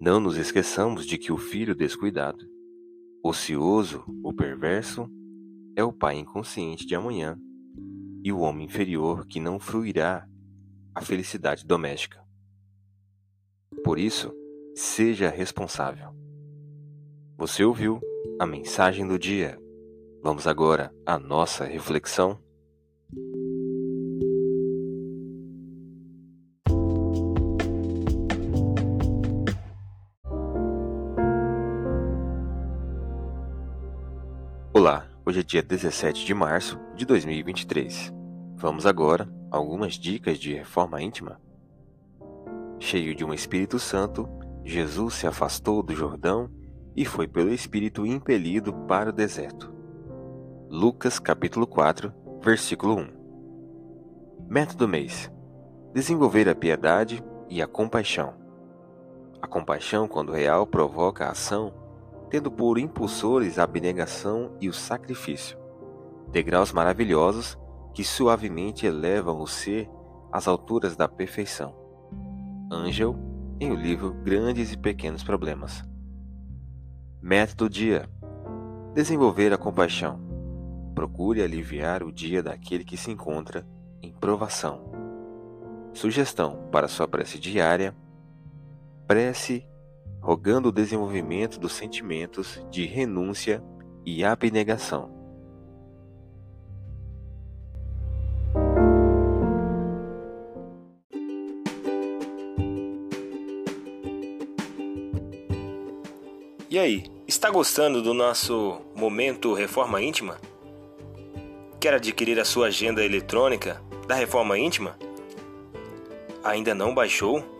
Não nos esqueçamos de que o filho descuidado, ocioso ou perverso é o pai inconsciente de amanhã e o homem inferior que não fruirá a felicidade doméstica. Por isso, seja responsável. Você ouviu a mensagem do dia. Vamos agora à nossa reflexão. Olá, hoje é dia 17 de março de 2023. Vamos agora a algumas dicas de reforma íntima. Cheio de um Espírito Santo, Jesus se afastou do Jordão e foi pelo Espírito impelido para o deserto. Lucas capítulo 4, versículo 1. Método mês: desenvolver a piedade e a compaixão. A compaixão, quando real, provoca a ação tendo por impulsores a abnegação e o sacrifício, degraus maravilhosos que suavemente elevam o ser às alturas da perfeição. Angel, em o livro Grandes e Pequenos Problemas. Método dia: desenvolver a compaixão. Procure aliviar o dia daquele que se encontra em provação. Sugestão para sua prece diária: prece rogando o desenvolvimento dos sentimentos de renúncia e abnegação. E aí, está gostando do nosso momento Reforma Íntima? Quer adquirir a sua agenda eletrônica da Reforma Íntima? Ainda não baixou?